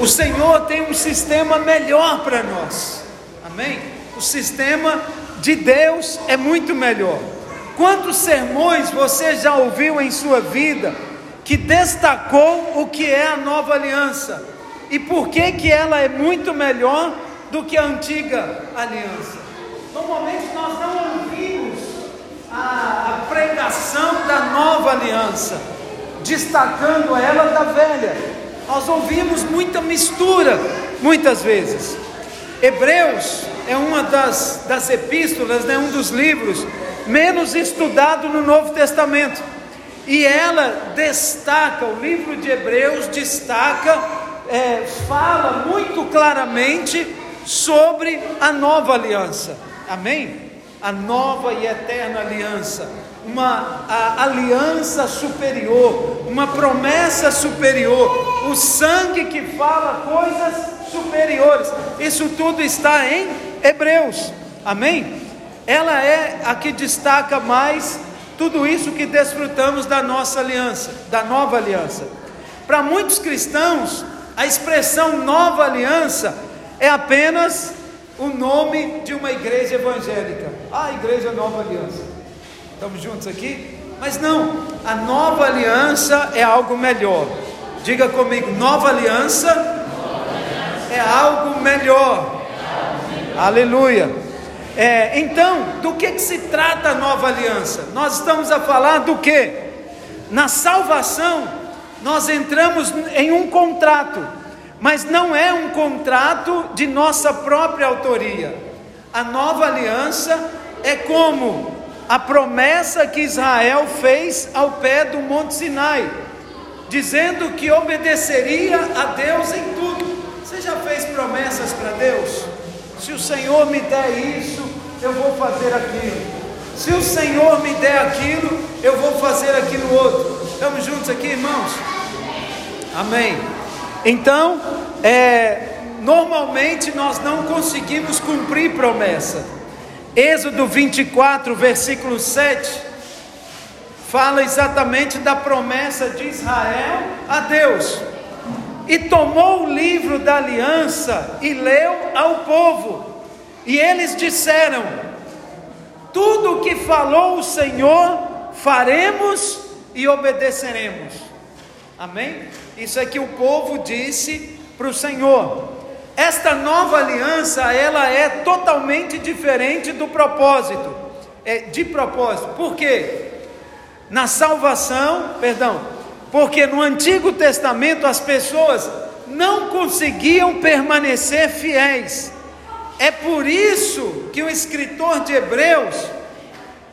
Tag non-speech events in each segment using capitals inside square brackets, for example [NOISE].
O Senhor tem um sistema melhor para nós. Amém? O sistema de Deus é muito melhor. Quantos sermões você já ouviu em sua vida que destacou o que é a nova aliança e por que que ela é muito melhor do que a antiga aliança? Normalmente nós não ouvimos a, a pregação da nova aliança, destacando ela da velha. Nós ouvimos muita mistura, muitas vezes. Hebreus é uma das, das epístolas, né, um dos livros menos estudado no Novo Testamento. E ela destaca, o livro de Hebreus destaca, é, fala muito claramente sobre a nova aliança. Amém? A nova e eterna aliança. Uma aliança superior, uma promessa superior, o sangue que fala coisas superiores. Isso tudo está em Hebreus. Amém? Ela é a que destaca mais tudo isso que desfrutamos da nossa aliança, da nova aliança. Para muitos cristãos, a expressão nova aliança é apenas o nome de uma igreja evangélica. Ah, igreja nova aliança. Estamos juntos aqui? Mas não, a nova aliança é algo melhor. Diga comigo, nova aliança, nova aliança. é algo melhor. Melhor. Aleluia. É, então, do que, que se trata a nova aliança? Nós estamos a falar do que? Na salvação, nós entramos em um contrato, mas não é um contrato de nossa própria autoria. A nova aliança é como a promessa que Israel fez ao pé do Monte Sinai, dizendo que obedeceria a Deus em tudo. Você já fez promessas para Deus? Se o Senhor me der isso, eu vou fazer aquilo. Se o Senhor me der aquilo, eu vou fazer aquilo outro. Estamos juntos aqui, irmãos? Amém. Então, é, normalmente nós não conseguimos cumprir promessa. Êxodo 24, versículo 7, fala exatamente da promessa de Israel a Deus e tomou o livro da aliança e leu ao povo. E eles disseram: Tudo o que falou o Senhor, faremos e obedeceremos. Amém? Isso é que o povo disse para o Senhor. Esta nova aliança, ela é totalmente diferente do propósito. É de propósito. Por quê? Na salvação, perdão, porque no Antigo Testamento as pessoas não conseguiam permanecer fiéis. É por isso que o escritor de Hebreus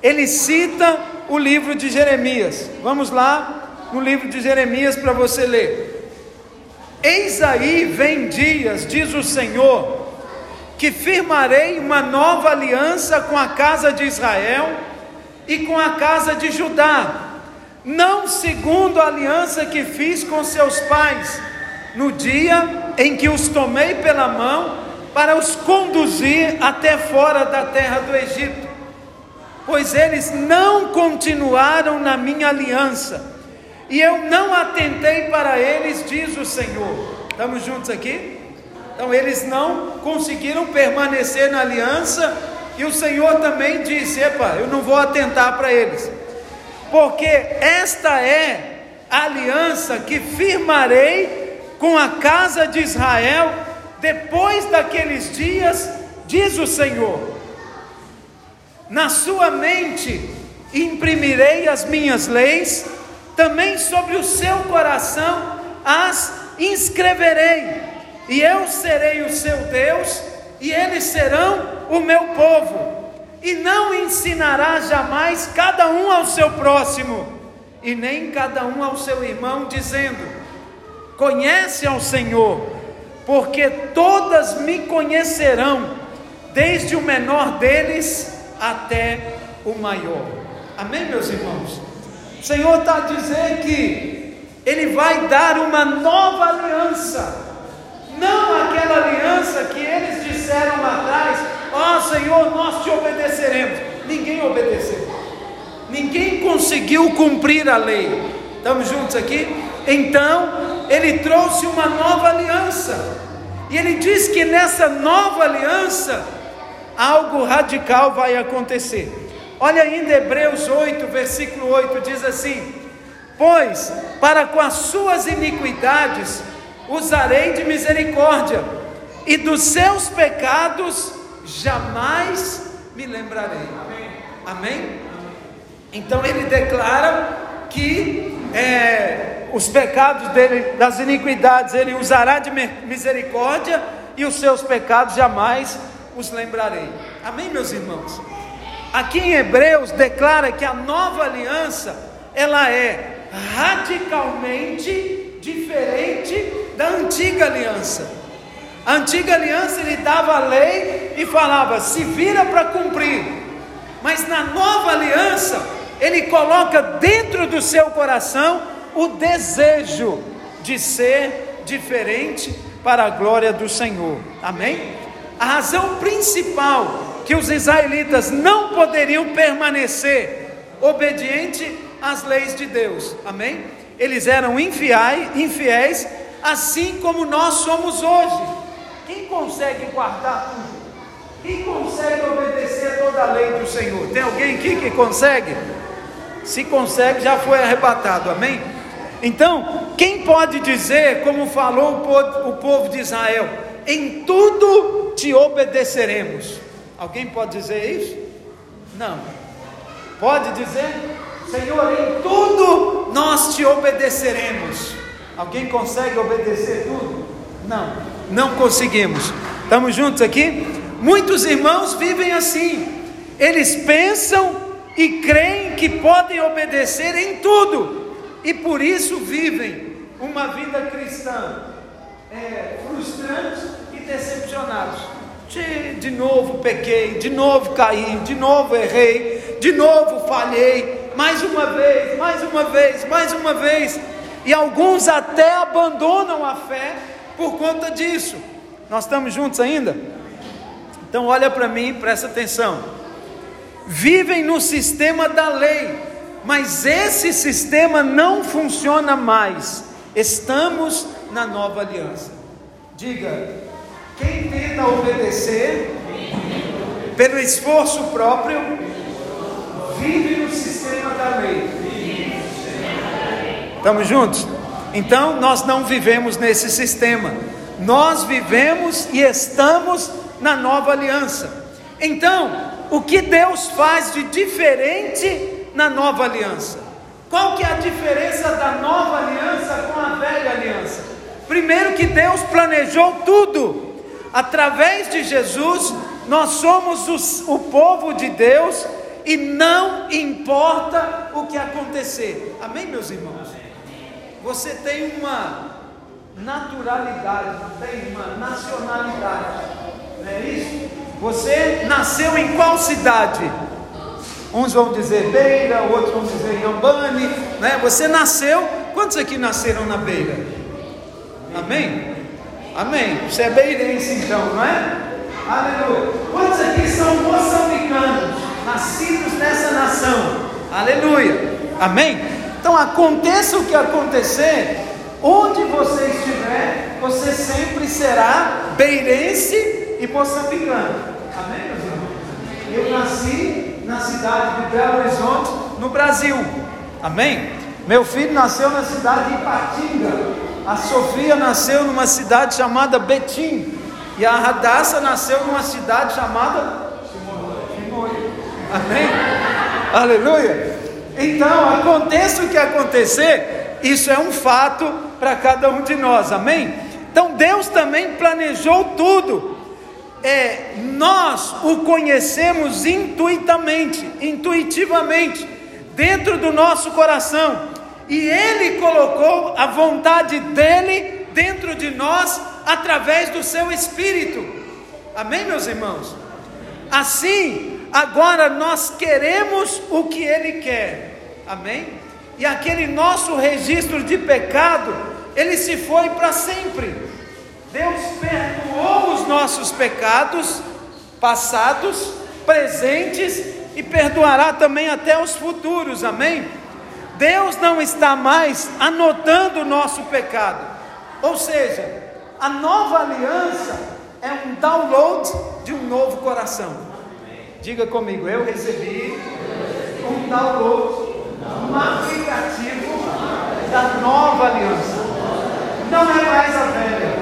ele cita o livro de Jeremias. Vamos lá no livro de Jeremias para você ler. Eis aí vem dias, diz o Senhor, que firmarei uma nova aliança com a casa de Israel e com a casa de Judá não segundo a aliança que fiz com seus pais, no dia em que os tomei pela mão para os conduzir até fora da terra do Egito, pois eles não continuaram na minha aliança, e eu não atentei para eles, diz o Senhor. Estamos juntos aqui? Então eles não conseguiram permanecer na aliança, e o Senhor também disse: Epa, eu não vou atentar para eles porque esta é a aliança que firmarei com a casa de Israel depois daqueles dias, diz o Senhor. Na sua mente imprimirei as minhas leis, também sobre o seu coração as inscreverei, e eu serei o seu Deus, e eles serão o meu povo e não ensinará jamais cada um ao seu próximo, e nem cada um ao seu irmão, dizendo: Conhece ao Senhor, porque todas me conhecerão, desde o menor deles até o maior. Amém, meus irmãos? Senhor está a dizer que Ele vai dar uma nova aliança, não aquela aliança que eles disseram lá atrás ah, Senhor, nós te obedeceremos. Ninguém obedeceu. Ninguém conseguiu cumprir a lei. Estamos juntos aqui? Então, ele trouxe uma nova aliança. E ele diz que nessa nova aliança, algo radical vai acontecer. Olha ainda Hebreus 8, versículo 8, diz assim: Pois para com as suas iniquidades usarei de misericórdia, e dos seus pecados jamais me lembrarei. Amém? Amém? Então ele declara que é, os pecados dele, das iniquidades, ele usará de misericórdia, e os seus pecados jamais os lembrarei. Amém, meus irmãos? Aqui em Hebreus declara que a nova aliança ela é radicalmente diferente da antiga aliança. A antiga aliança ele dava a lei e falava: se vira para cumprir. Mas na nova aliança, ele coloca dentro do seu coração o desejo de ser diferente para a glória do Senhor. Amém? A razão principal que os israelitas não poderiam permanecer obediente às leis de Deus. Amém? Eles eram infiéis, infiéis assim como nós somos hoje. Quem consegue guardar tudo? Quem consegue obedecer toda a lei do Senhor? Tem alguém aqui que consegue? Se consegue, já foi arrebatado, amém? Então, quem pode dizer, como falou o povo de Israel, em tudo te obedeceremos? Alguém pode dizer isso? Não. Pode dizer, Senhor, em tudo nós te obedeceremos. Alguém consegue obedecer tudo? Não, não conseguimos. Estamos juntos aqui? Muitos irmãos vivem assim. Eles pensam e creem que podem obedecer em tudo, e por isso vivem uma vida cristã é, frustrante e decepcionados. De, de novo pequei, de novo caí, de novo errei, de novo falhei, mais uma vez, mais uma vez, mais uma vez e alguns até abandonam a fé por conta disso. Nós estamos juntos ainda? Então olha para mim, presta atenção. Vivem no sistema da lei, mas esse sistema não funciona mais. Estamos na nova aliança. Diga, quem tenta obedecer pelo esforço próprio, vive no sistema da lei. Estamos juntos? Então nós não vivemos nesse sistema, nós vivemos e estamos na nova aliança. Então, o que Deus faz de diferente na nova aliança? Qual que é a diferença da nova aliança com a velha aliança? Primeiro que Deus planejou tudo. Através de Jesus, nós somos os, o povo de Deus e não importa o que acontecer. Amém, meus irmãos? você tem uma naturalidade, tem uma nacionalidade, não é isso? Você nasceu em qual cidade? Uns vão dizer Beira, outros vão dizer Yambane, né? Você nasceu, quantos aqui nasceram na Beira? Amém? Amém. Você é beirense então, não é? Aleluia. Quantos aqui são moçambicanos, nascidos nessa nação? Aleluia. Amém? Então, aconteça o que acontecer, onde você estiver, você sempre será beirense e moçambicano. Amém, meus irmãos? Eu nasci na cidade de Belo Horizonte, no Brasil. Amém? Meu filho nasceu na cidade de Ipatinga. A Sofia nasceu numa cidade chamada Betim. E a Radassa nasceu numa cidade chamada. Amém? Aleluia. Então, aconteça o que acontecer, isso é um fato para cada um de nós, amém? Então, Deus também planejou tudo. É, nós o conhecemos intuitamente, intuitivamente, dentro do nosso coração, e Ele colocou a vontade dele dentro de nós através do seu Espírito. Amém, meus irmãos? Assim, agora nós queremos o que Ele quer, amém? E aquele nosso registro de pecado, ele se foi para sempre. Deus perdoou os nossos pecados passados, presentes e perdoará também até os futuros, amém? Deus não está mais anotando o nosso pecado, ou seja, A nova aliança é um download de um novo coração. Diga comigo, eu recebi um download, um aplicativo da nova aliança. Não é mais a velha,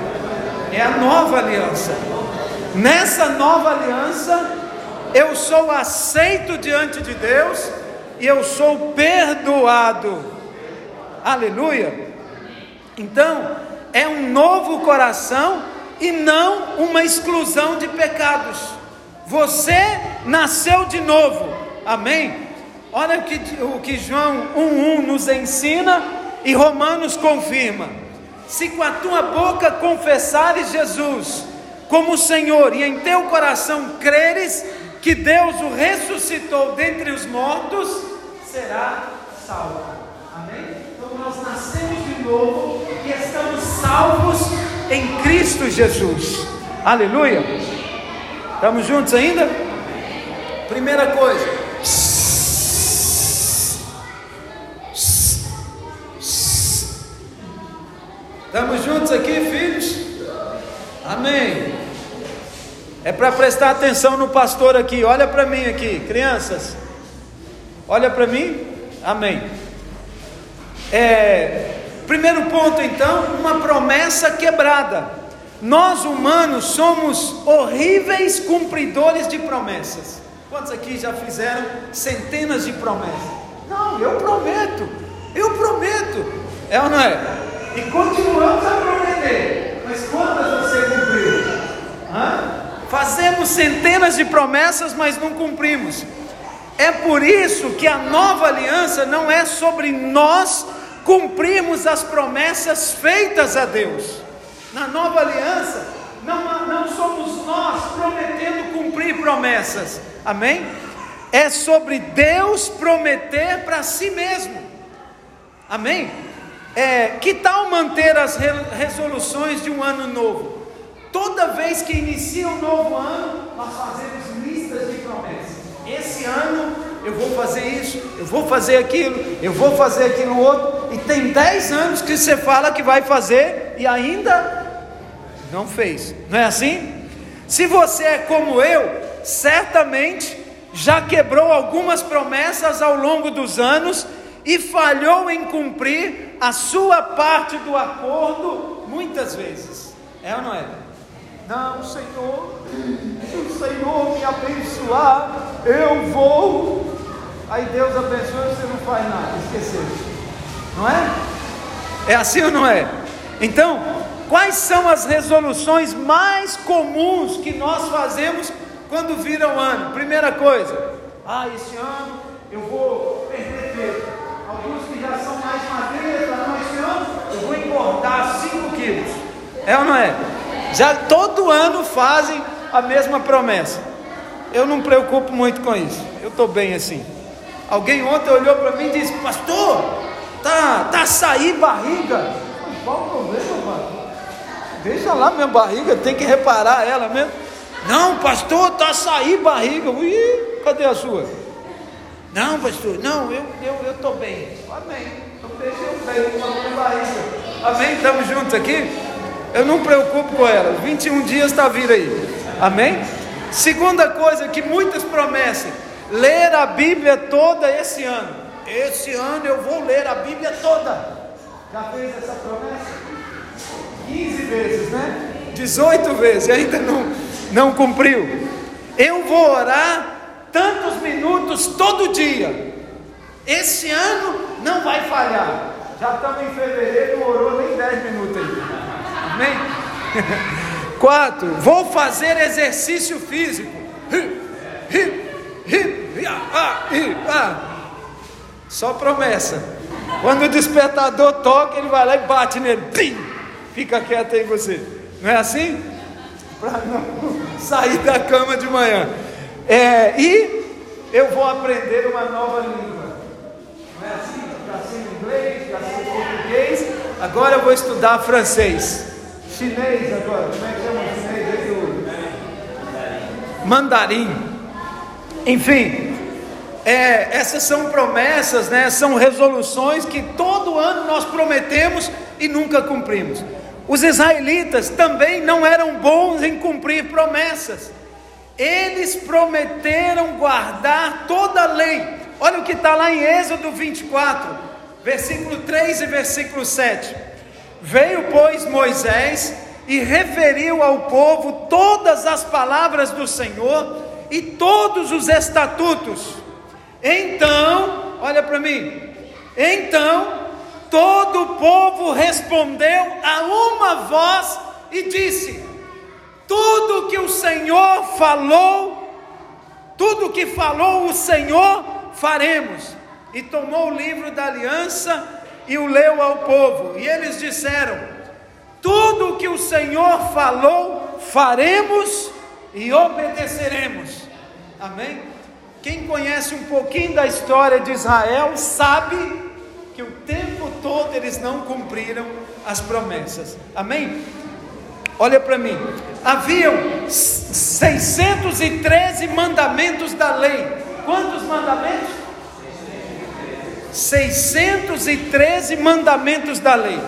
é a nova aliança. Nessa nova aliança, eu sou aceito diante de Deus e eu sou perdoado. Aleluia. Então, é um novo coração e não uma exclusão de pecados. Você nasceu de novo. Amém? Olha o que, o que João 1,1 nos ensina e Romanos confirma. Se com a tua boca confessares Jesus como Senhor e em teu coração creres que Deus o ressuscitou dentre os mortos, será salvo. Amém? Então nós nascemos de novo e estamos salvos em Cristo Jesus. Aleluia. Estamos juntos ainda? Primeira coisa. Estamos juntos aqui, filhos? Amém. É para prestar atenção no pastor aqui. Olha para mim aqui, crianças. Olha para mim. Amém. É, primeiro ponto, então, uma promessa quebrada. Nós humanos somos horríveis cumpridores de promessas. Quantos aqui já fizeram centenas de promessas? Não, eu prometo, eu prometo. É ou não é? E continuamos a prometer. Mas quantas você cumpriu? Hã? Fazemos centenas de promessas, mas não cumprimos. É por isso que a nova aliança não é sobre nós cumprirmos as promessas feitas a Deus. Na nova aliança, não, não somos nós prometendo cumprir promessas, amém? É sobre Deus prometer para si mesmo, amém? É, que tal manter as resoluções de um ano novo? Toda vez que inicia um novo ano, nós fazemos listas de promessas. Esse ano eu vou fazer isso, eu vou fazer aquilo, eu vou fazer aquilo outro, e tem 10 anos que você fala que vai fazer e ainda não fez, não é assim? Se você é como eu, certamente já quebrou algumas promessas ao longo dos anos e falhou em cumprir a sua parte do acordo muitas vezes, é ou não é? Não, Senhor, se o Senhor me abençoar, eu vou. Aí Deus abençoa e você não faz nada, esqueceu. Não é? É assim ou não é? Então, quais são as resoluções mais comuns que nós fazemos quando vira o ano? Primeira coisa, ah, esse ano eu vou perder peso. Alguns que já são mais magrinhos, não, esse ano eu vou engordar 5 quilos. É ou não é? Já todo ano fazem a mesma promessa. Eu não me preocupo muito com isso. Eu estou bem assim. Alguém ontem olhou para mim e disse: Pastor, tá, tá sair barriga. Qual o problema, pastor? Deixa lá minha barriga, tem que reparar ela mesmo. Não, pastor, tá sair barriga. Ih, cadê a sua? Não, pastor, não, eu estou eu, eu bem. Amém. Então eu bem com a minha barriga. Amém? Estamos juntos aqui? Eu não me preocupo com ela. 21 dias está vindo aí. Amém? Segunda coisa que muitas promessas: ler a Bíblia toda esse ano. Esse ano eu vou ler a Bíblia toda. Já fez essa promessa? 15 vezes, né? 18 vezes ainda não, não cumpriu. Eu vou orar tantos minutos todo dia. Esse ano não vai falhar. Já estamos em fevereiro, não orou nem 10 minutos aí. Amém? [LAUGHS] Quatro, vou fazer exercício físico. Só promessa. Quando o despertador toca, ele vai lá e bate nele. Fica quieto aí você. Não é assim? Para não [LAUGHS] sair da cama de manhã. É, e eu vou aprender uma nova língua. Não é assim? Já sei inglês, já sei português. Agora eu vou estudar francês. Chinês agora, como é que chama chinês? Mandarim. Enfim, é, essas são promessas, né? são resoluções que todo ano nós prometemos e nunca cumprimos. Os israelitas também não eram bons em cumprir promessas. Eles prometeram guardar toda a lei. Olha o que está lá em Êxodo 24, versículo 3 e versículo 7. Veio, pois, Moisés e referiu ao povo todas as palavras do Senhor e todos os estatutos. Então, olha para mim. Então, todo o povo respondeu a uma voz e disse: Tudo que o Senhor falou, tudo que falou o Senhor, faremos. E tomou o livro da aliança e o leu ao povo. E eles disseram: Tudo o que o Senhor falou, faremos e obedeceremos. Amém? Quem conhece um pouquinho da história de Israel sabe que o tempo todo eles não cumpriram as promessas. Amém? Olha para mim. Haviam 613 mandamentos da lei. Quantos mandamentos? 613 mandamentos da lei.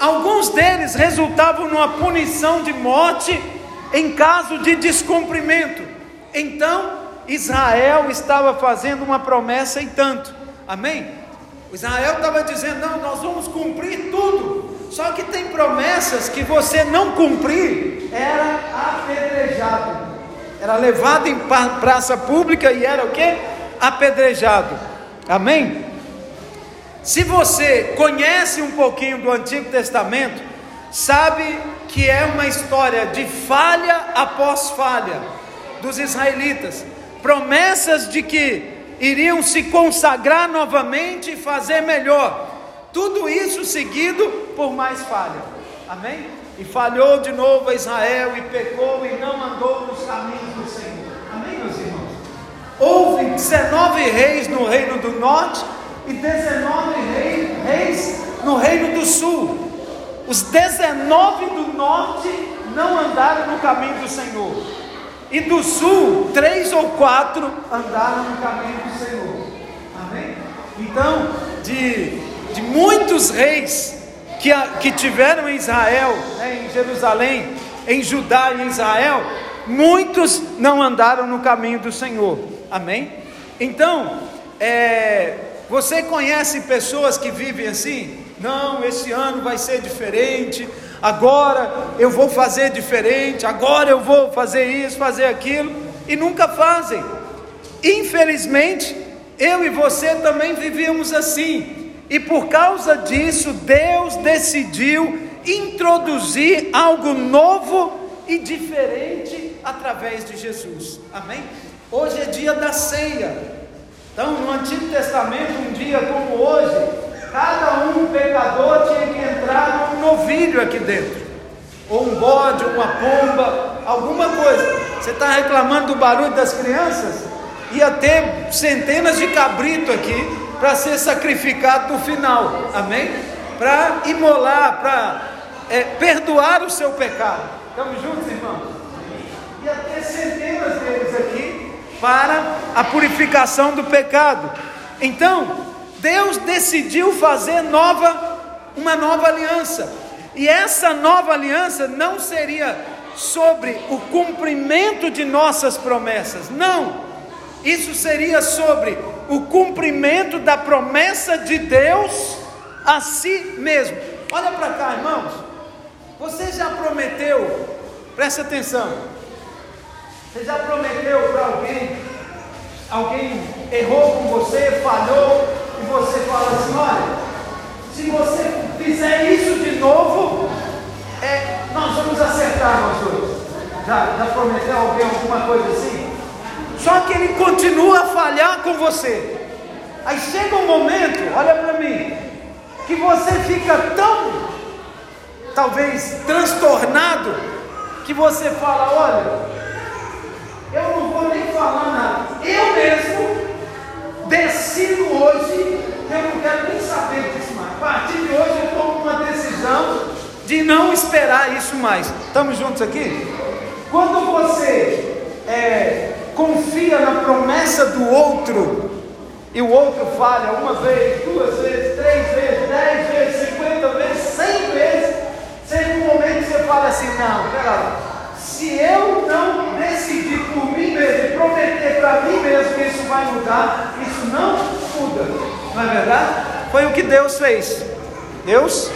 Alguns deles resultavam numa punição de morte em caso de descumprimento. Então, Israel estava fazendo uma promessa e tanto. Amém? Israel estava dizendo: "Não, nós vamos cumprir tudo". Só que tem promessas que você não cumprir, era apedrejado. Era levado em praça pública e era o que? Apedrejado. Amém? Se você conhece um pouquinho do Antigo Testamento, sabe que é uma história de falha após falha dos israelitas, promessas de que iriam se consagrar novamente e fazer melhor, tudo isso seguido por mais falha, amém? E falhou de novo Israel e pecou e não andou nos caminhos do Senhor, amém, meus irmãos? Houve 19 reis no reino do norte e 19 reis no reino do sul. Os 19 do norte não andaram no caminho do Senhor. E do sul, três ou quatro andaram no caminho do Senhor. Amém? Então, de, de muitos reis que, que tiveram em Israel, né, em Jerusalém, em Judá e em Israel, muitos não andaram no caminho do Senhor. Amém? Então, é, você conhece pessoas que vivem assim? Não, esse ano vai ser diferente. Agora eu vou fazer diferente. Agora eu vou fazer isso, fazer aquilo. E nunca fazem. Infelizmente, eu e você também vivíamos assim. E por causa disso, Deus decidiu introduzir algo novo e diferente através de Jesus. Amém? Hoje é dia da ceia. Então, no Antigo Testamento, um dia como hoje, cada um pecador tinha que entrar num novilho aqui dentro, ou um bode, uma pomba, alguma coisa. Você está reclamando do barulho das crianças? Ia ter centenas de cabrito aqui para ser sacrificado no final, amém? Para imolar, para é, perdoar o seu pecado. Estamos juntos, irmãos? Ia ter centenas deles aqui para a purificação do pecado. Então, Deus decidiu fazer nova uma nova aliança. E essa nova aliança não seria sobre o cumprimento de nossas promessas. Não. Isso seria sobre o cumprimento da promessa de Deus a si mesmo. Olha para cá, irmãos. Você já prometeu, presta atenção. Você já prometeu para alguém, alguém errou com você, falhou, e você fala assim: olha, se você fizer isso de novo, é, nós vamos acertar nós dois. Já, já prometeu alguém alguma coisa assim? Só que ele continua a falhar com você. Aí chega um momento, olha para mim, que você fica tão, talvez, transtornado, que você fala: olha, eu não vou nem falar nada. Eu mesmo decido hoje que eu não quero nem saber disso mais. A partir de hoje eu tomo uma decisão de não esperar isso mais. Estamos juntos aqui? Quando você é, confia na promessa do outro e o outro falha uma vez, duas vezes, três vezes, dez vezes, cinquenta vezes, cem vezes, chega um momento fala assim: não, se eu não decidir por mim mesmo, prometer mim mesmo que isso vai mudar, isso não muda, não é verdade? Foi o que Deus fez. Deus,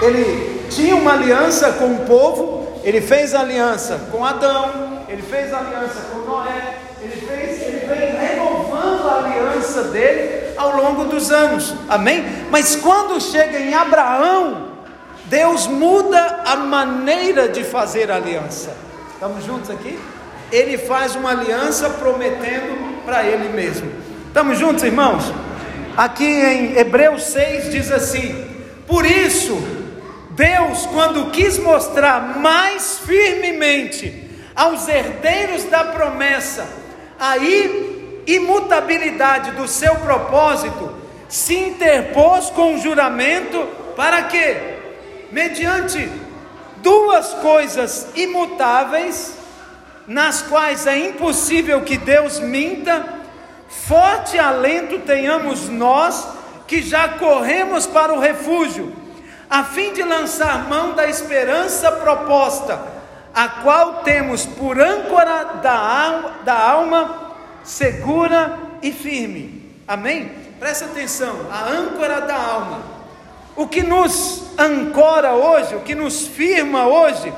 ele tinha uma aliança com o povo, ele fez aliança com Adão, ele fez aliança com Noé, ele fez, ele vem renovando a aliança dele ao longo dos anos, amém? Mas quando chega em Abraão, Deus muda a maneira de fazer aliança. Estamos juntos aqui? Ele faz uma aliança prometendo para ele mesmo. Estamos juntos, irmãos? Aqui em Hebreus 6 diz assim: Por isso, Deus, quando quis mostrar mais firmemente aos herdeiros da promessa a imutabilidade do seu propósito, se interpôs com o juramento para que, mediante duas coisas imutáveis, nas quais é impossível que Deus minta, forte alento tenhamos nós que já corremos para o refúgio, a fim de lançar mão da esperança proposta a qual temos por âncora da da alma segura e firme. Amém? Presta atenção, a âncora da alma. O que nos ancora hoje, o que nos firma hoje,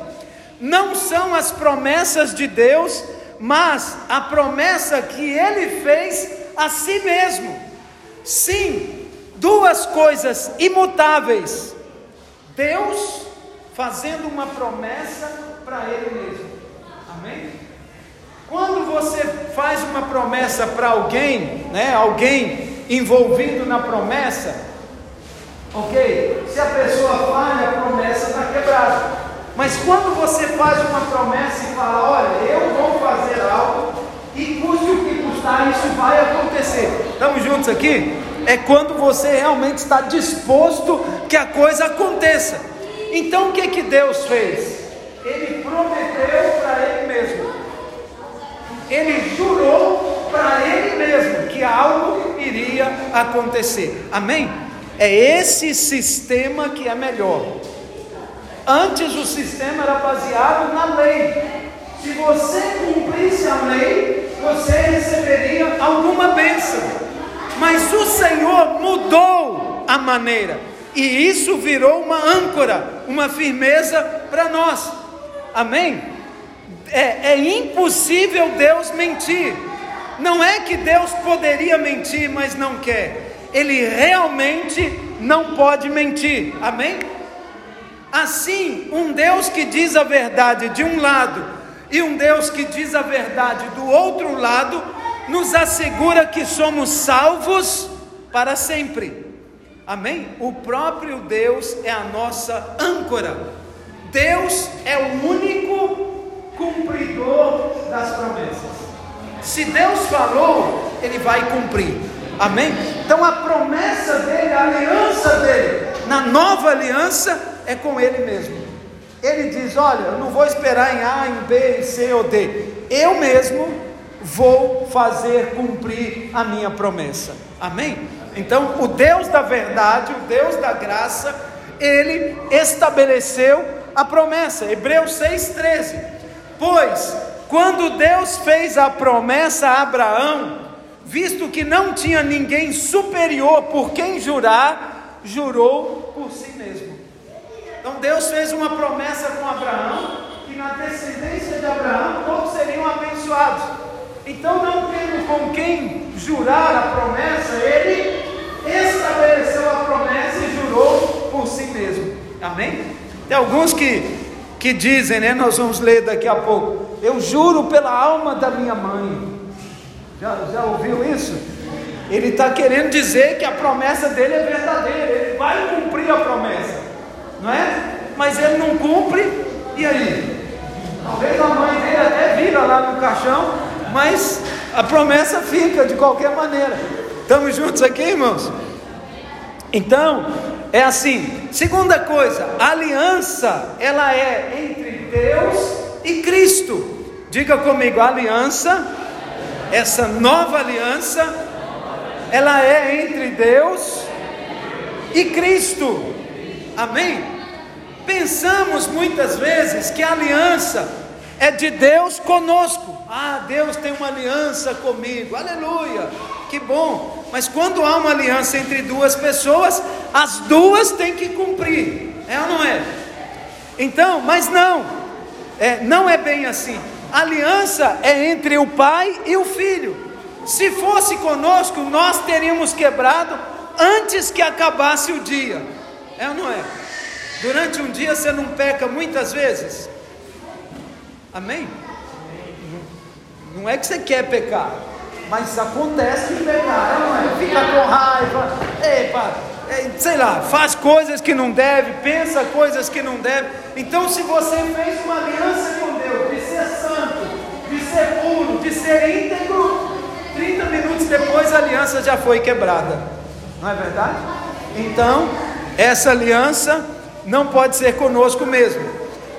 não são as promessas de Deus, mas a promessa que Ele fez a si mesmo. Sim, duas coisas imutáveis: Deus fazendo uma promessa para Ele mesmo. Amém? Quando você faz uma promessa para alguém, né, alguém envolvido na promessa, ok? Se a pessoa falha, a promessa está quebrada. Mas quando você faz uma promessa e fala, olha, eu vou fazer algo, e custe o que custar, isso vai acontecer. Estamos juntos aqui? É quando você realmente está disposto que a coisa aconteça. Então o que que Deus fez? ele prometeu para ele mesmo, ele jurou para ele mesmo que algo iria acontecer. Amém? É esse sistema que é melhor. Antes o sistema era baseado na lei. Se você cumprisse a lei, você receberia alguma bênção. Mas o Senhor mudou a maneira. E isso virou uma âncora, uma firmeza para nós. Amém? É, é impossível Deus mentir. Não é que Deus poderia mentir, mas não quer. Ele realmente não pode mentir. Amém? Assim, um Deus que diz a verdade de um lado e um Deus que diz a verdade do outro lado, nos assegura que somos salvos para sempre. Amém? O próprio Deus é a nossa âncora. Deus é o único cumpridor das promessas. Se Deus falou, Ele vai cumprir. Amém? Então a promessa dele, a aliança dele, na nova aliança, é com Ele mesmo. Ele diz: Olha, eu não vou esperar em A, em B, em C ou D. Eu mesmo vou fazer cumprir a minha promessa. Amém? Então, o Deus da verdade, o Deus da graça, ele estabeleceu a promessa. Hebreus 6,13. Pois, quando Deus fez a promessa a Abraão, visto que não tinha ninguém superior por quem jurar, jurou por si. Então Deus fez uma promessa com Abraão, que na descendência de Abraão todos seriam abençoados. Então, não tendo com quem jurar a promessa, ele estabeleceu a promessa e jurou por si mesmo. Amém? Tem alguns que, que dizem, né? Nós vamos ler daqui a pouco. Eu juro pela alma da minha mãe. Já, já ouviu isso? Ele está querendo dizer que a promessa dele é verdadeira. Ele vai cumprir a promessa, não é? Mas ele não cumpre. E aí? Talvez a mãe dele até vira lá no caixão, mas a promessa fica de qualquer maneira. Estamos juntos aqui, irmãos? Então, é assim. Segunda coisa, a aliança, ela é entre Deus e Cristo. Diga comigo, aliança, essa nova aliança, ela é entre Deus e Cristo. Amém? Pensamos muitas vezes que a aliança é de Deus conosco. Ah, Deus tem uma aliança comigo. Aleluia. Que bom. Mas quando há uma aliança entre duas pessoas, as duas têm que cumprir. É ou não é? Então, mas não. É, não é bem assim. A aliança é entre o pai e o filho. Se fosse conosco, nós teríamos quebrado antes que acabasse o dia. É ou não é? Durante um dia você não peca muitas vezes? Amém? Não é que você quer pecar, mas acontece que pecar, não é? Fica com raiva, epa, é, sei lá, faz coisas que não deve, pensa coisas que não deve. Então, se você fez uma aliança com Deus de ser santo, de ser puro, de ser íntegro, 30 minutos depois a aliança já foi quebrada, não é verdade? Então, essa aliança não pode ser conosco mesmo.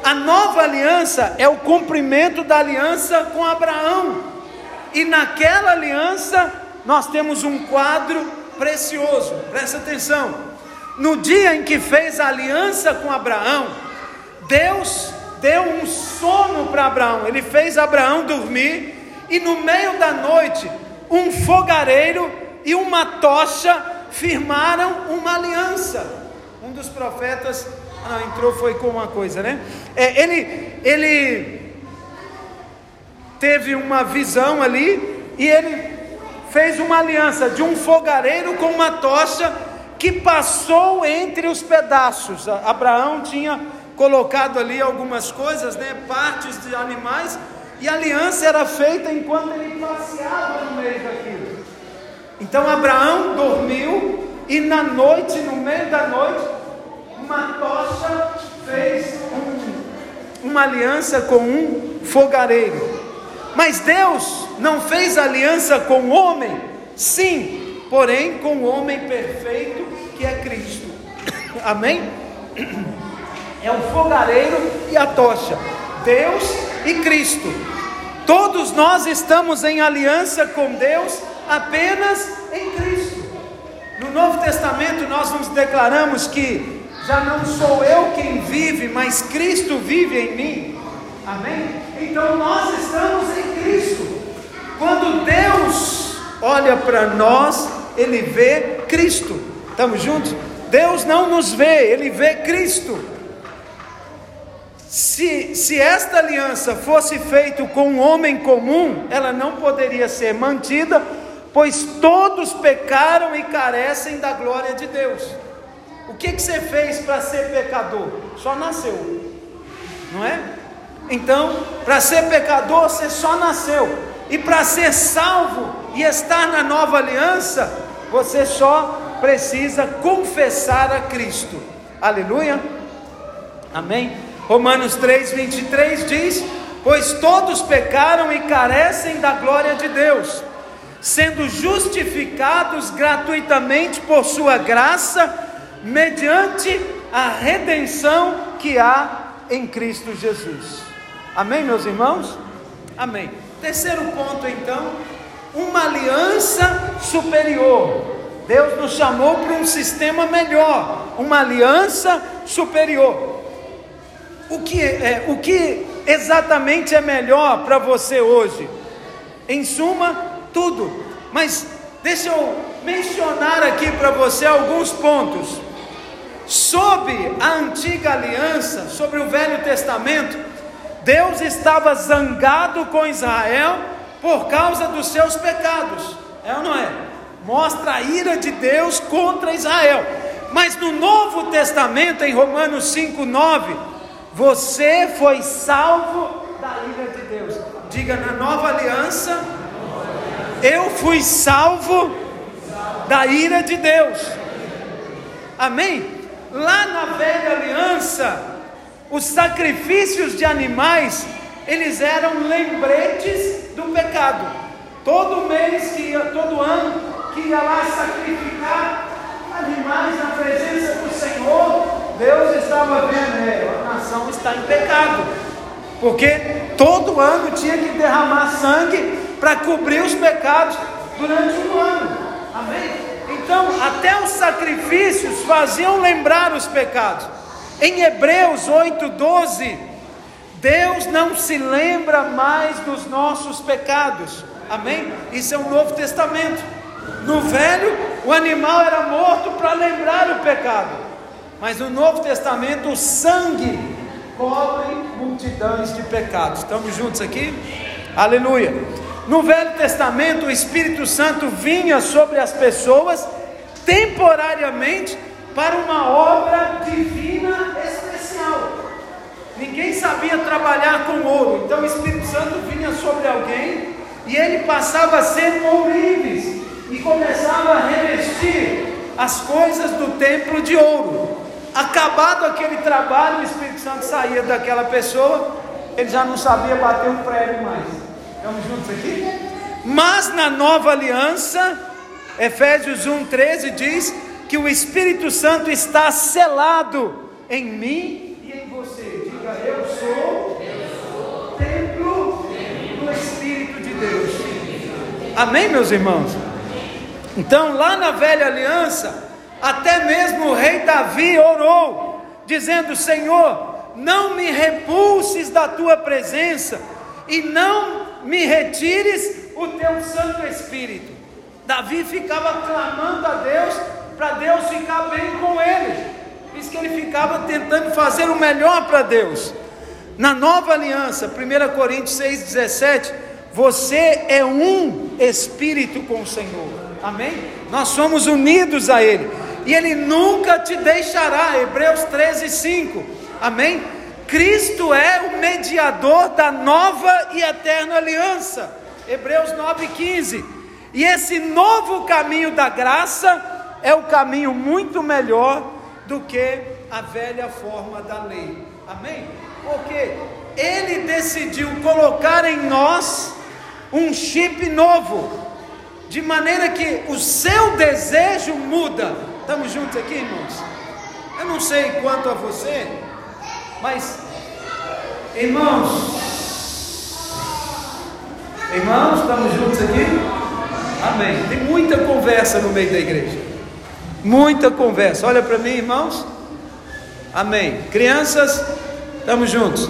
A nova aliança é o cumprimento da aliança com Abraão, e naquela aliança nós temos um quadro precioso, presta atenção. No dia em que fez a aliança com Abraão, Deus deu um sono para Abraão, ele fez Abraão dormir, e no meio da noite, um fogareiro e uma tocha firmaram uma aliança. Um dos profetas ah, entrou foi com uma coisa, né? É, ele, ele teve uma visão ali e ele fez uma aliança de um fogareiro com uma tocha que passou entre os pedaços. Abraão tinha colocado ali algumas coisas, né, partes de animais, e a aliança era feita enquanto ele passeava no meio daquilo. Então Abraão dormiu e na noite, no meio da noite, uma tocha fez um, uma aliança com um fogareiro. Mas Deus não fez aliança com o homem, sim, porém com o homem perfeito que é Cristo. Amém? É o fogareiro e a tocha, Deus e Cristo. Todos nós estamos em aliança com Deus apenas em Cristo. No Novo Testamento nós nos declaramos que já não sou eu quem vive, mas Cristo vive em mim. Amém? Então nós estamos em Cristo. Quando Deus olha para nós, Ele vê Cristo. Estamos juntos? Deus não nos vê, Ele vê Cristo. Se, se esta aliança fosse feita com um homem comum, ela não poderia ser mantida, pois todos pecaram e carecem da glória de Deus. O que, que você fez para ser pecador? Só nasceu, não é? Então, para ser pecador, você só nasceu, e para ser salvo e estar na nova aliança, você só precisa confessar a Cristo. Aleluia. Amém. Romanos 3, 23 diz: Pois todos pecaram e carecem da glória de Deus, sendo justificados gratuitamente por Sua graça mediante a redenção que há em Cristo Jesus. Amém, meus irmãos? Amém. Terceiro ponto, então, uma aliança superior. Deus nos chamou para um sistema melhor, uma aliança superior. O que, é, o que exatamente é melhor para você hoje? Em suma, tudo. Mas deixa eu mencionar aqui para você alguns pontos. Sob a antiga aliança, sobre o Velho Testamento, Deus estava zangado com Israel por causa dos seus pecados. É ou não é? Mostra a ira de Deus contra Israel. Mas no Novo Testamento, em Romanos 5:9, você foi salvo da ira de Deus. Diga na nova aliança, eu fui salvo da ira de Deus. Amém? Lá na velha aliança, os sacrifícios de animais, eles eram lembretes do pecado. Todo mês que ia, todo ano que ia lá sacrificar animais na presença do Senhor, Deus estava vendo, é, a nação está em pecado. Porque todo ano tinha que derramar sangue para cobrir os pecados durante um ano. Amém? Então, até os sacrifícios faziam lembrar os pecados. Em Hebreus 8:12, Deus não se lembra mais dos nossos pecados. Amém? Isso é o Novo Testamento. No Velho, o animal era morto para lembrar o pecado. Mas no Novo Testamento, o sangue cobre multidões de pecados. Estamos juntos aqui? Aleluia. No Velho Testamento, o Espírito Santo vinha sobre as pessoas temporariamente para uma obra divina especial. Ninguém sabia trabalhar com ouro, então o Espírito Santo vinha sobre alguém e ele passava a ser ourives e começava a revestir as coisas do templo de ouro. Acabado aquele trabalho, o Espírito Santo saía daquela pessoa, ele já não sabia bater um prego mais. Estamos juntos aqui? Mas na nova aliança, Efésios 1,13 diz que o Espírito Santo está selado em mim e em você. Diga, eu sou, templo do Espírito de Deus. Amém, meus irmãos? Então, lá na velha aliança, até mesmo o rei Davi orou, dizendo: Senhor, não me repulses da tua presença e não me retires o teu Santo Espírito. Davi ficava clamando a Deus para Deus ficar bem com ele. Por isso que ele ficava tentando fazer o melhor para Deus. Na nova aliança, 1 Coríntios 6,17, você é um espírito com o Senhor. Amém? Nós somos unidos a Ele. E Ele nunca te deixará. Hebreus 13, 5. Amém? Cristo é o mediador da nova e eterna aliança. Hebreus 9, 15. E esse novo caminho da graça é o caminho muito melhor do que a velha forma da lei. Amém? Porque ele decidiu colocar em nós um chip novo, de maneira que o seu desejo muda. Estamos juntos aqui, irmãos? Eu não sei quanto a você, mas, irmãos, irmãos, estamos juntos aqui? Amém. Tem muita conversa no meio da igreja. Muita conversa. Olha para mim, irmãos. Amém. Crianças, estamos juntos.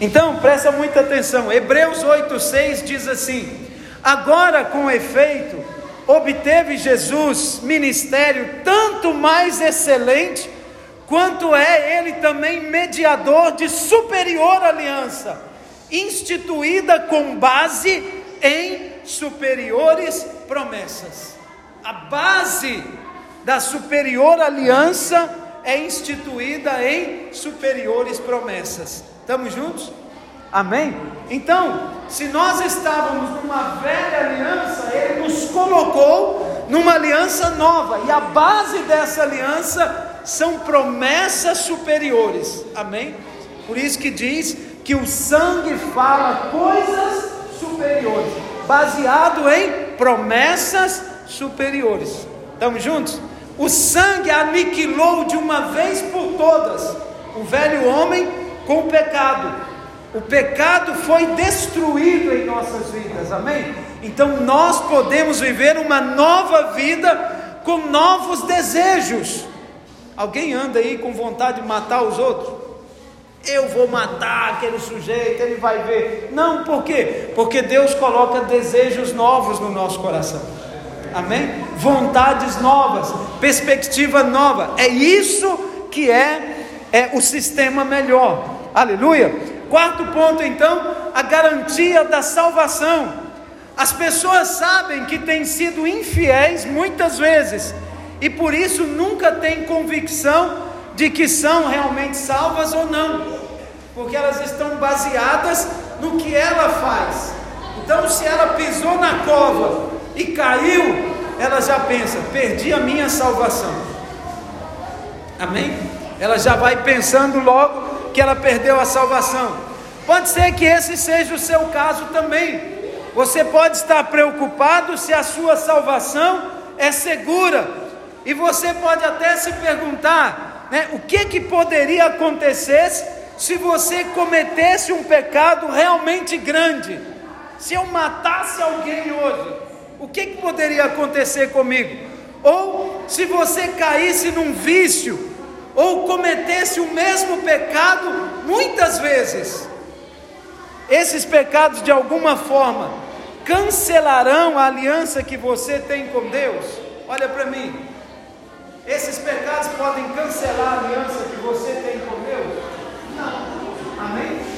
Então, presta muita atenção. Hebreus 8:6 diz assim: Agora, com efeito, obteve Jesus ministério tanto mais excelente, quanto é ele também mediador de superior aliança, instituída com base em superiores promessas. A base da superior aliança é instituída em superiores promessas. Estamos juntos? Amém? Então, se nós estávamos numa velha aliança, Ele nos colocou numa aliança nova, e a base dessa aliança são promessas superiores. Amém? Por isso que diz que o sangue fala coisas superiores, baseado em promessas superiores. Estamos juntos? O sangue aniquilou de uma vez por todas o velho homem com o pecado. O pecado foi destruído em nossas vidas, amém? Então nós podemos viver uma nova vida com novos desejos. Alguém anda aí com vontade de matar os outros? Eu vou matar aquele sujeito, ele vai ver. Não, por quê? Porque Deus coloca desejos novos no nosso coração. Amém? Vontades novas, perspectiva nova. É isso que é, é o sistema melhor. Aleluia. Quarto ponto, então, a garantia da salvação. As pessoas sabem que têm sido infiéis muitas vezes e por isso nunca têm convicção de que são realmente salvas ou não, porque elas estão baseadas no que ela faz. Então, se ela pisou na cova e caiu, ela já pensa: perdi a minha salvação. Amém? Ela já vai pensando logo que ela perdeu a salvação. Pode ser que esse seja o seu caso também. Você pode estar preocupado se a sua salvação é segura. E você pode até se perguntar, né, o que que poderia acontecer se você cometesse um pecado realmente grande? Se eu matasse alguém hoje, o que, que poderia acontecer comigo? Ou se você caísse num vício, ou cometesse o mesmo pecado muitas vezes, esses pecados de alguma forma cancelarão a aliança que você tem com Deus? Olha para mim. Esses pecados podem cancelar a aliança que você tem com Deus?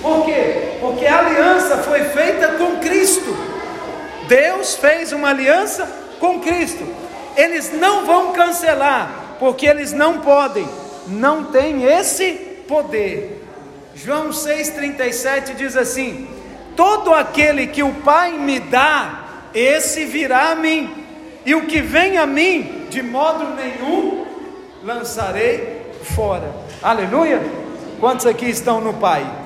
Por quê? Porque a aliança foi feita com Cristo. Deus fez uma aliança com Cristo. Eles não vão cancelar, porque eles não podem, não têm esse poder. João 6,37 diz assim: Todo aquele que o Pai me dá, esse virá a mim, e o que vem a mim, de modo nenhum lançarei fora. Aleluia! Quantos aqui estão no Pai?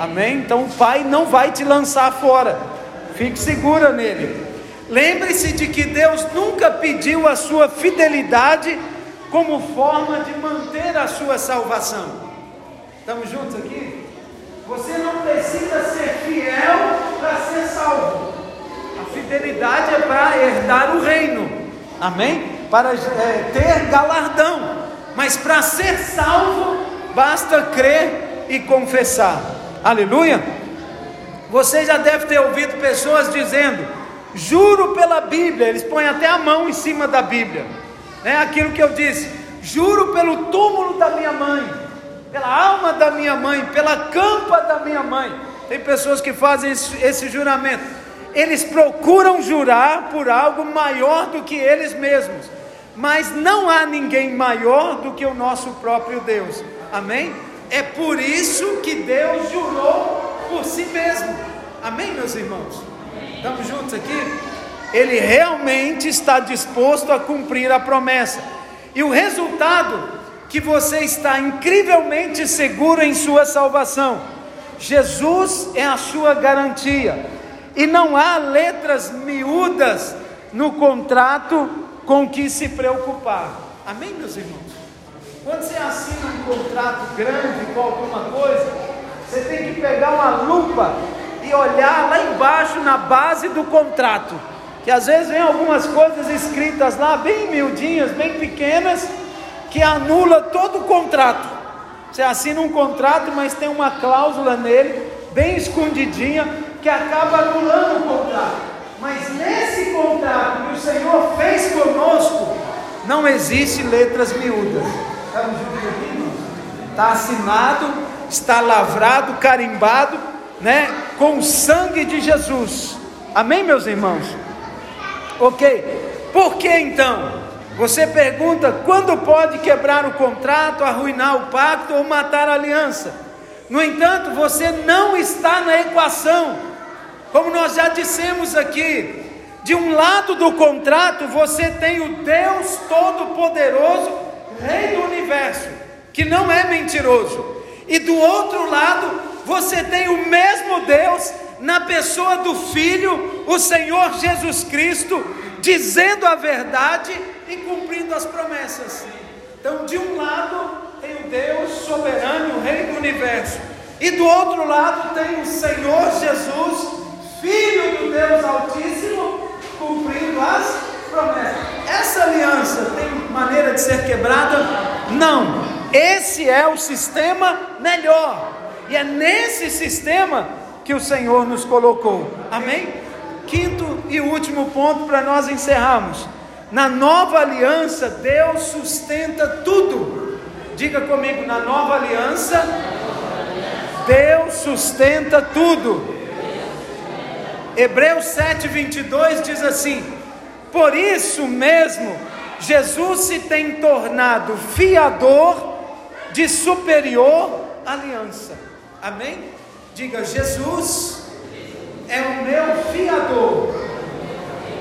Amém? Então o Pai não vai te lançar fora, fique segura nele. Lembre-se de que Deus nunca pediu a sua fidelidade como forma de manter a sua salvação. Estamos juntos aqui? Você não precisa ser fiel para ser salvo. A fidelidade é para herdar o reino. Amém? Para é, ter galardão. Mas para ser salvo, basta crer e confessar. Aleluia? Você já deve ter ouvido pessoas dizendo: Juro pela Bíblia. Eles põem até a mão em cima da Bíblia. É aquilo que eu disse: Juro pelo túmulo da minha mãe pela alma da minha mãe, pela campa da minha mãe. Tem pessoas que fazem esse, juramento. Eles procuram jurar por algo maior do que eles mesmos, mas não há ninguém maior do que o nosso próprio Deus. Amém? É por isso que Deus jurou por si mesmo. Amém, meus irmãos? Estamos juntos aqui? Ele realmente está disposto a cumprir a promessa. E o resultado que você está incrivelmente seguro em sua salvação. Jesus é a sua garantia. E não há letras miúdas no contrato com que se preocupar. Amém, meus irmãos? Quando você assina um contrato grande com alguma coisa, você tem que pegar uma lupa e olhar lá embaixo na base do contrato. Que às vezes vem algumas coisas escritas lá, bem miudinhas, bem pequenas, que anula todo o contrato. Você assina um contrato, mas tem uma cláusula nele, bem escondidinha, que acaba anulando o contrato. Mas nesse contrato que o Senhor fez conosco, não existe letras miúdas. Está assinado, está lavrado, carimbado, né? Com o sangue de Jesus. Amém, meus irmãos? Ok. Por que então? Você pergunta quando pode quebrar o contrato, arruinar o pacto ou matar a aliança. No entanto, você não está na equação. Como nós já dissemos aqui, de um lado do contrato você tem o Deus Todo-Poderoso, Rei do universo, que não é mentiroso. E do outro lado, você tem o mesmo Deus na pessoa do Filho, o Senhor Jesus Cristo, dizendo a verdade e cumprindo as promessas. Então, de um lado tem o Deus soberano, o Rei do universo, e do outro lado tem o Senhor Jesus, Filho do Deus Altíssimo, cumprindo as promessas. Essa aliança tem maneira de ser quebrada? Não. Esse é o sistema melhor. E é nesse sistema que o Senhor nos colocou. Amém? Quinto e último ponto para nós encerrarmos. Na nova aliança, Deus sustenta tudo. Diga comigo, na nova aliança, Deus sustenta tudo. Hebreus 7:22 diz assim: Por isso mesmo, Jesus se tem tornado fiador de superior aliança. Amém? Diga, Jesus é o meu fiador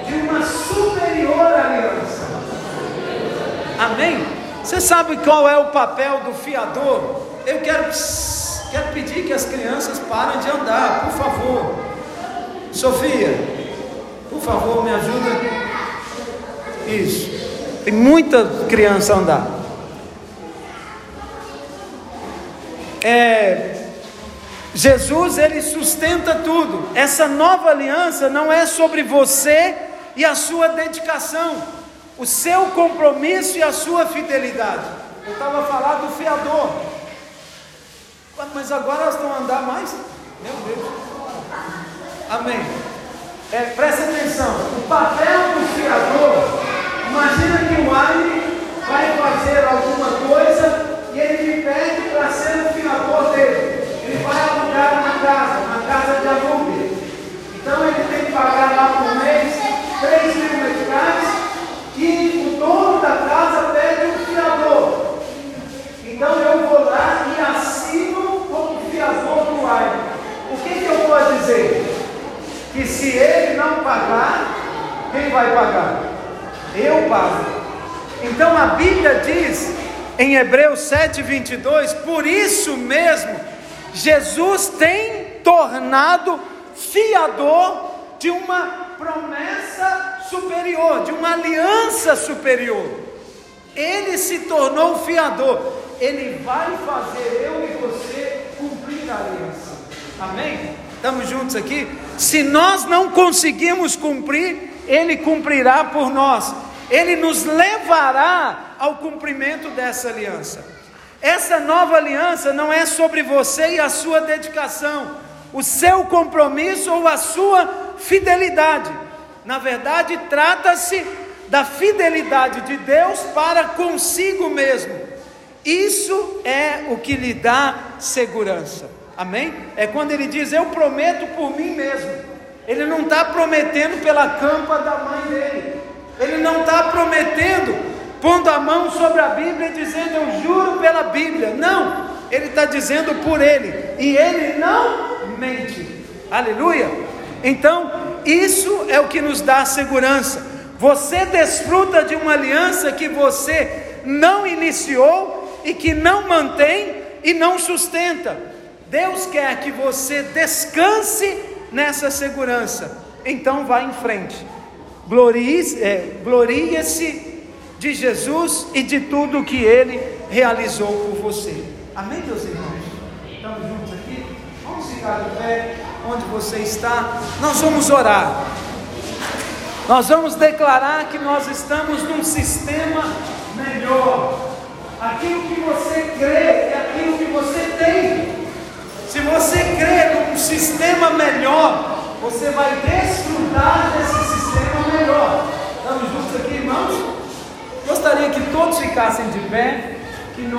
de uma superior aliança. Amém? Você sabe qual é o papel do fiador? Eu quero, quero pedir que as crianças parem de andar, por favor. Sofia, por favor, me ajuda. Isso. Tem muita criança a andar. É, Jesus ele sustenta tudo. Essa nova aliança não é sobre você e a sua dedicação, o seu compromisso e a sua fidelidade. Eu estava falando do fiador. Mas agora elas a andar mais? Meu Deus. Amém. É, presta atenção. O papel do fiador. Imagina que o Ali vai fazer alguma coisa e ele me pede para ser o fiador dele. Ele vai alugar uma casa, uma casa de aluguel. Então ele tem que pagar lá por mês 3 mil meticais e o dono da casa pede um fiador. Então eu vou lá e assino como fiador do ar. O que, que eu vou dizer? Que se ele não pagar, quem vai pagar? Eu pago. Então a Bíblia diz em Hebreus 7, 22, por isso mesmo, Jesus tem tornado fiador de uma promessa superior, de uma aliança superior. Ele se tornou fiador. Ele vai fazer eu e você cumprir a aliança. Amém? Estamos juntos aqui? Se nós não conseguimos cumprir, Ele cumprirá por nós. Ele nos levará ao cumprimento dessa aliança. Essa nova aliança não é sobre você e a sua dedicação, o seu compromisso ou a sua fidelidade. Na verdade, trata-se da fidelidade de Deus para consigo mesmo. Isso é o que lhe dá segurança. Amém? É quando ele diz: Eu prometo por mim mesmo. Ele não está prometendo pela campa da mãe dele. Ele não está prometendo pondo a mão sobre a Bíblia e dizendo: Eu juro pela Bíblia. Não. Ele está dizendo por ele. E ele não mente. Aleluia. Então, isso é o que nos dá segurança. Você desfruta de uma aliança que você não iniciou e que não mantém e não sustenta. Deus quer que você descanse nessa segurança. Então vá em frente. Glorie-se é, de Jesus e de tudo que Ele realizou por você. Amém, meus irmãos? Estamos juntos aqui? Vamos ficar de pé onde você está. Nós vamos orar. Nós vamos declarar que nós estamos num sistema melhor. Aquilo que você crê é aquilo que você tem. Se você crê num sistema melhor, você vai desfrutar desse sistema melhor. Estamos juntos aqui, irmãos? Gostaria que todos ficassem de pé.